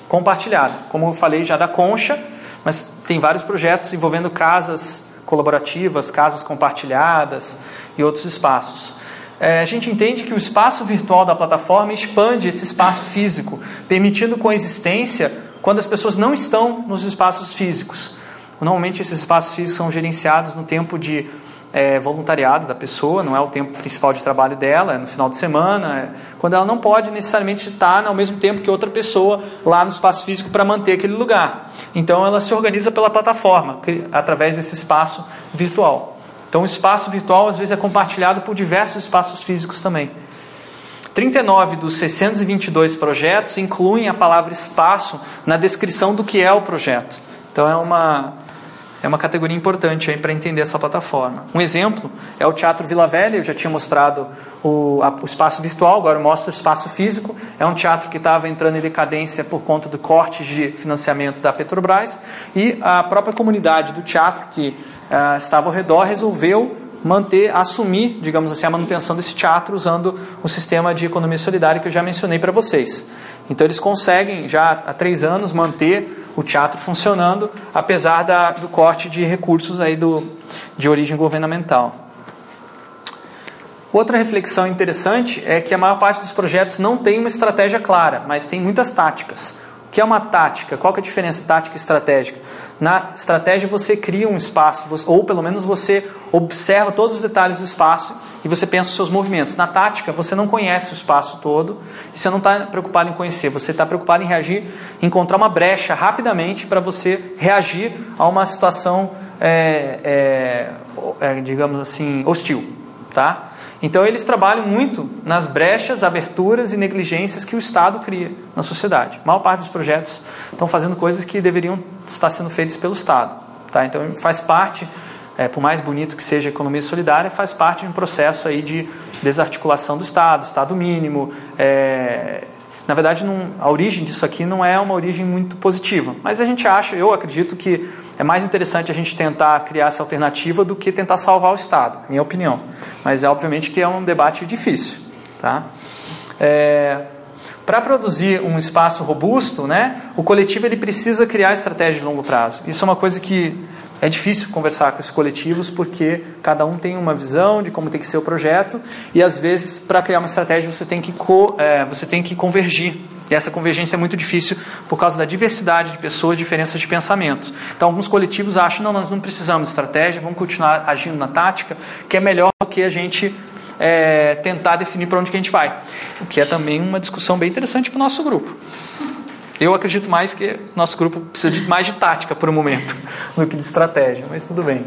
compartilhado. Como eu falei já da Concha, mas tem vários projetos envolvendo casas colaborativas, casas compartilhadas e outros espaços. É, a gente entende que o espaço virtual da plataforma expande esse espaço físico, permitindo coexistência quando as pessoas não estão nos espaços físicos. Normalmente esses espaços físicos são gerenciados no tempo de é, voluntariado da pessoa, não é o tempo principal de trabalho dela, é no final de semana, é quando ela não pode necessariamente estar ao mesmo tempo que outra pessoa lá no espaço físico para manter aquele lugar. Então ela se organiza pela plataforma, através desse espaço virtual. Então o espaço virtual às vezes é compartilhado por diversos espaços físicos também. 39 dos 622 projetos incluem a palavra espaço na descrição do que é o projeto. Então é uma é uma categoria importante para entender essa plataforma. Um exemplo é o Teatro Vila Velha, eu já tinha mostrado o, a, o espaço virtual, agora mostro o espaço físico. É um teatro que estava entrando em decadência por conta do corte de financiamento da Petrobras e a própria comunidade do teatro que uh, estava ao redor resolveu manter, assumir, digamos assim, a manutenção desse teatro usando o sistema de economia solidária que eu já mencionei para vocês. Então eles conseguem já há três anos manter o teatro funcionando, apesar da, do corte de recursos aí do, de origem governamental. Outra reflexão interessante é que a maior parte dos projetos não tem uma estratégia clara, mas tem muitas táticas. Que é uma tática? Qual é a diferença tática e estratégica? Na estratégia você cria um espaço, ou pelo menos você observa todos os detalhes do espaço e você pensa os seus movimentos. Na tática você não conhece o espaço todo e você não está preocupado em conhecer, você está preocupado em reagir, encontrar uma brecha rapidamente para você reagir a uma situação, é, é, é, digamos assim, hostil. Tá? Então eles trabalham muito nas brechas, aberturas e negligências que o Estado cria na sociedade. A maior parte dos projetos estão fazendo coisas que deveriam estar sendo feitas pelo Estado. Tá? Então faz parte, é, por mais bonito que seja a economia solidária, faz parte de um processo aí de desarticulação do Estado, Estado mínimo. É, na verdade, não, a origem disso aqui não é uma origem muito positiva, mas a gente acha, eu acredito que é mais interessante a gente tentar criar essa alternativa do que tentar salvar o Estado, minha opinião. Mas é obviamente que é um debate difícil. Tá? É, para produzir um espaço robusto, né, o coletivo ele precisa criar estratégia de longo prazo. Isso é uma coisa que é difícil conversar com esses coletivos porque cada um tem uma visão de como tem que ser o projeto e às vezes para criar uma estratégia você tem que co, é, você tem que convergir e essa convergência é muito difícil por causa da diversidade de pessoas, diferenças de pensamentos. Então alguns coletivos acham não nós não precisamos de estratégia, vamos continuar agindo na tática, que é melhor do que a gente é, tentar definir para onde que a gente vai, o que é também uma discussão bem interessante para o nosso grupo. Eu acredito mais que nosso grupo precisa de mais de tática por um momento do que de estratégia, mas tudo bem.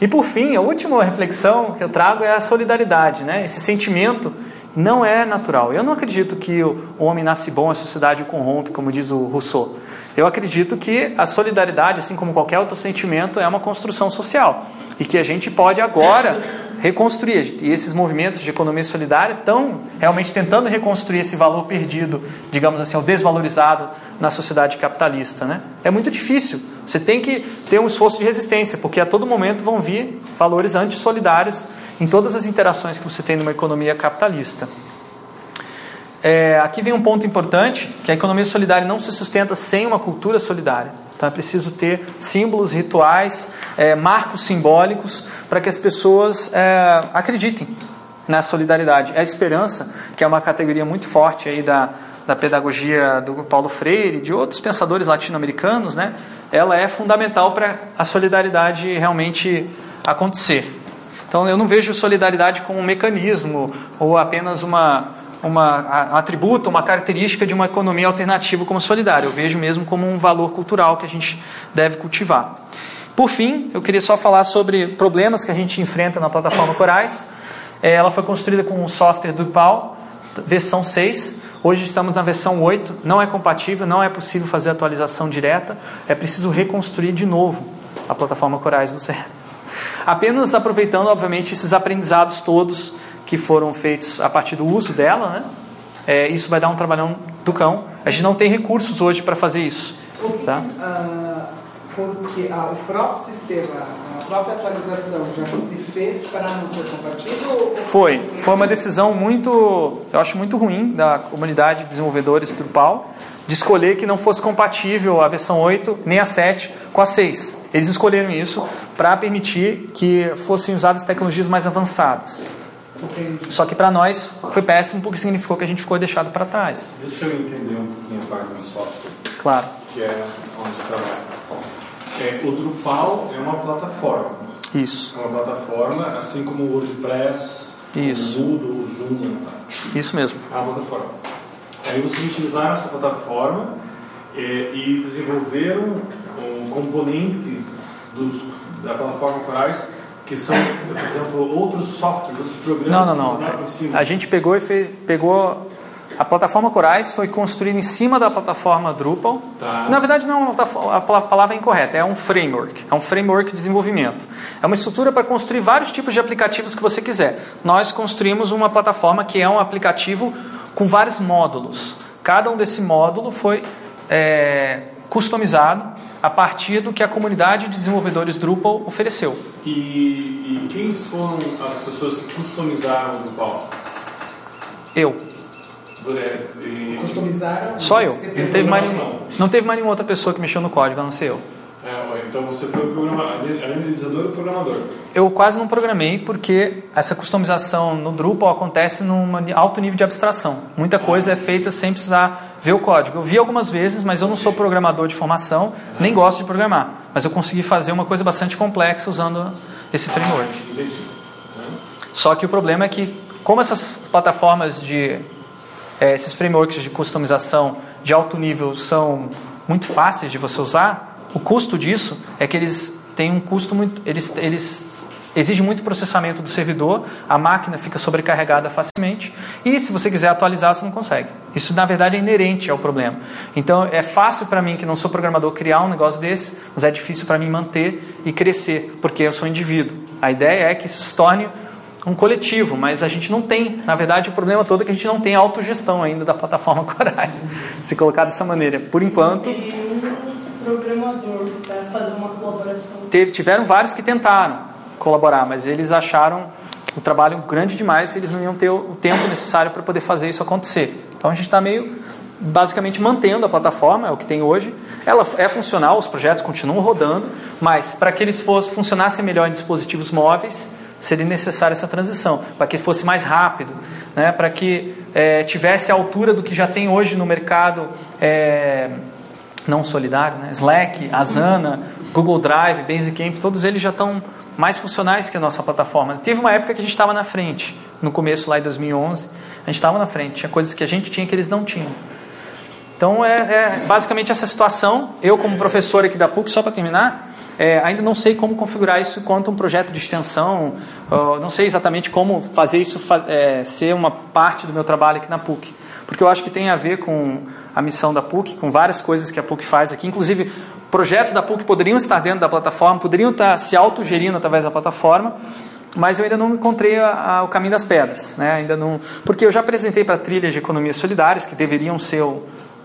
E por fim, a última reflexão que eu trago é a solidariedade, né? Esse sentimento não é natural. Eu não acredito que o homem nasce bom, a sociedade o corrompe, como diz o Rousseau. Eu acredito que a solidariedade, assim como qualquer outro sentimento, é uma construção social e que a gente pode agora reconstruir. E esses movimentos de economia solidária estão realmente tentando reconstruir esse valor perdido, digamos assim, ou desvalorizado na sociedade capitalista. Né? É muito difícil. Você tem que ter um esforço de resistência, porque a todo momento vão vir valores antissolidários em todas as interações que você tem numa economia capitalista. É, aqui vem um ponto importante, que a economia solidária não se sustenta sem uma cultura solidária. Então é preciso ter símbolos, rituais, é, marcos simbólicos para que as pessoas é, acreditem na solidariedade. A esperança, que é uma categoria muito forte aí da, da pedagogia do Paulo Freire, de outros pensadores latino-americanos, né? ela é fundamental para a solidariedade realmente acontecer. Então eu não vejo solidariedade como um mecanismo ou apenas uma, uma, um atributo, uma característica de uma economia alternativa como solidária. Eu vejo mesmo como um valor cultural que a gente deve cultivar. Por fim, eu queria só falar sobre problemas que a gente enfrenta na plataforma Corais. É, ela foi construída com o software Drupal, versão 6. Hoje estamos na versão 8. Não é compatível, não é possível fazer atualização direta. É preciso reconstruir de novo a plataforma Corais do zero. Apenas aproveitando, obviamente, esses aprendizados todos que foram feitos a partir do uso dela, né? É, isso vai dar um trabalhão do cão. A gente não tem recursos hoje para fazer isso. Tá? Uh, porque ah, o próprio sistema, a própria atualização já se fez para não ser compatível? Foi. Foi uma decisão muito, eu acho muito ruim da comunidade de desenvolvedores Drupal de escolher que não fosse compatível a versão 8 nem a 7 com a 6. Eles escolheram isso para permitir que fossem usadas tecnologias mais avançadas. Só que para nós foi péssimo porque significou que a gente ficou deixado para trás. Deixa eu entender um pouquinho a parte do software. Claro. Que é onde trabalha. É, o Drupal é uma plataforma. Isso. É uma plataforma, assim como o WordPress, Isso. o Moodle, o Joomla. Isso mesmo. É uma plataforma. Aí vocês utilizaram essa plataforma é, e desenvolveram um componente dos, da plataforma Corais que são, por exemplo, outros softwares, outros programas. Não, não, não. A gente pegou e fez, pegou A plataforma Corais foi construída em cima da plataforma Drupal. Tá. Na verdade, não é a palavra é incorreta, é um framework. É um framework de desenvolvimento. É uma estrutura para construir vários tipos de aplicativos que você quiser. Nós construímos uma plataforma que é um aplicativo com vários módulos. Cada um desse módulo foi é, customizado a partir do que a comunidade de desenvolvedores Drupal ofereceu. E, e quem foram as pessoas que customizaram o Drupal? Eu. É, e- Customizaram. Só eu. Não teve, mais, não teve mais nenhuma outra pessoa que mexeu no código, a não ser eu. É, então você foi o programa, analisador e programador. Eu quase não programei porque essa customização no Drupal acontece num alto nível de abstração. Muita coisa é feita sem precisar ver o código. Eu vi algumas vezes, mas eu não sou programador de formação, nem gosto de programar. Mas eu consegui fazer uma coisa bastante complexa usando esse framework. Só que o problema é que, como essas plataformas de. eh, esses frameworks de customização de alto nível são muito fáceis de você usar, o custo disso é que eles têm um custo muito. Eles, eles exigem muito processamento do servidor, a máquina fica sobrecarregada facilmente, e se você quiser atualizar, você não consegue. Isso, na verdade, é inerente ao problema. Então, é fácil para mim, que não sou programador, criar um negócio desse, mas é difícil para mim manter e crescer, porque eu sou indivíduo. A ideia é que isso se torne um coletivo, mas a gente não tem, na verdade, o problema todo é que a gente não tem autogestão ainda da plataforma Corais, se colocar dessa maneira. Por enquanto, um programador para fazer uma colaboração. teve, tiveram vários que tentaram colaborar, mas eles acharam o trabalho grande demais eles não iam ter o tempo necessário para poder fazer isso acontecer. Então a gente está meio basicamente mantendo a plataforma, é o que tem hoje. Ela é funcional, os projetos continuam rodando, mas para que eles fossem, funcionassem melhor em dispositivos móveis, seria necessária essa transição, para que fosse mais rápido, né? para que eh, tivesse a altura do que já tem hoje no mercado eh, não solidário, né? Slack, Asana, Google Drive, Basecamp, todos eles já estão mais funcionais que a nossa plataforma. Teve uma época que a gente estava na frente, no começo lá em 2011, a gente estava na frente, tinha coisas que a gente tinha que eles não tinham. Então é, é basicamente essa situação. Eu como professor aqui da PUC, só para terminar, é, ainda não sei como configurar isso quanto um projeto de extensão, ó, não sei exatamente como fazer isso fa- é, ser uma parte do meu trabalho aqui na PUC, porque eu acho que tem a ver com a missão da PUC, com várias coisas que a PUC faz aqui, inclusive projetos da PUC poderiam estar dentro da plataforma, poderiam estar se autogerindo através da plataforma, mas eu ainda não encontrei a- a- o caminho das pedras, né? Ainda não, porque eu já apresentei para trilhas de economias solidárias que deveriam ser,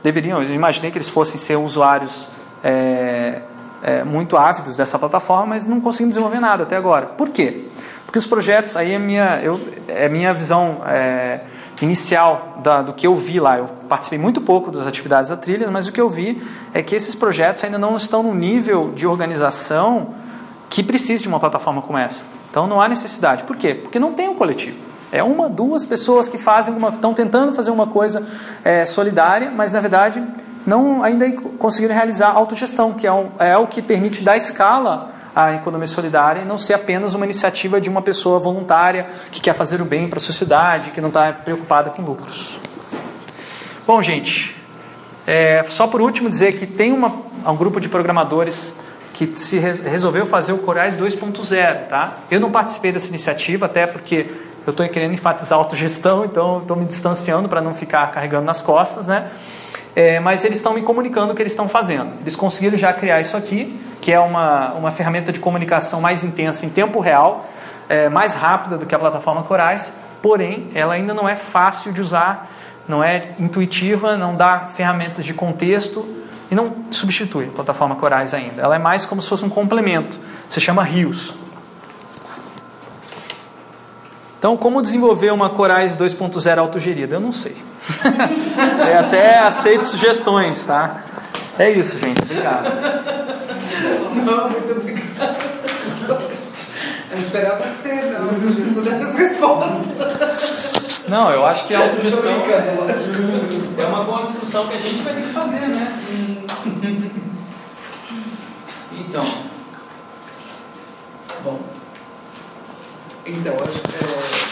deveriam, eu imaginei que eles fossem ser usuários é, é, muito ávidos dessa plataforma, mas não conseguimos desenvolver nada até agora. Por quê? Porque os projetos, aí é minha, eu, é minha visão é, inicial da, do que eu vi lá. Eu participei muito pouco das atividades da trilha, mas o que eu vi é que esses projetos ainda não estão no nível de organização que precisa de uma plataforma como essa. Então não há necessidade. Por quê? Porque não tem um coletivo. É uma, duas pessoas que fazem uma, estão tentando fazer uma coisa é, solidária, mas na verdade não ainda conseguiram realizar autogestão, que é, um, é o que permite dar escala à economia solidária e não ser apenas uma iniciativa de uma pessoa voluntária que quer fazer o bem para a sociedade, que não está preocupada com lucros. Bom, gente, é, só por último dizer que tem uma, um grupo de programadores que se re- resolveu fazer o Corais 2.0, tá? Eu não participei dessa iniciativa, até porque eu estou querendo enfatizar a autogestão, então estou me distanciando para não ficar carregando nas costas, né? É, mas eles estão me comunicando o que eles estão fazendo. Eles conseguiram já criar isso aqui, que é uma, uma ferramenta de comunicação mais intensa em tempo real, é, mais rápida do que a plataforma Corais, porém ela ainda não é fácil de usar, não é intuitiva, não dá ferramentas de contexto e não substitui a plataforma Corais ainda. Ela é mais como se fosse um complemento. Se chama Rios. Então, como desenvolver uma Corais 2.0 autogerida? Eu não sei. é, até aceito sugestões, tá? É isso, gente. Obrigado. Não, muito obrigada. Eu esperava que você não dessas respostas. Não, eu acho que a autogestão é uma construção que a gente vai ter que fazer, né? Então, Bom, então, acho que. É...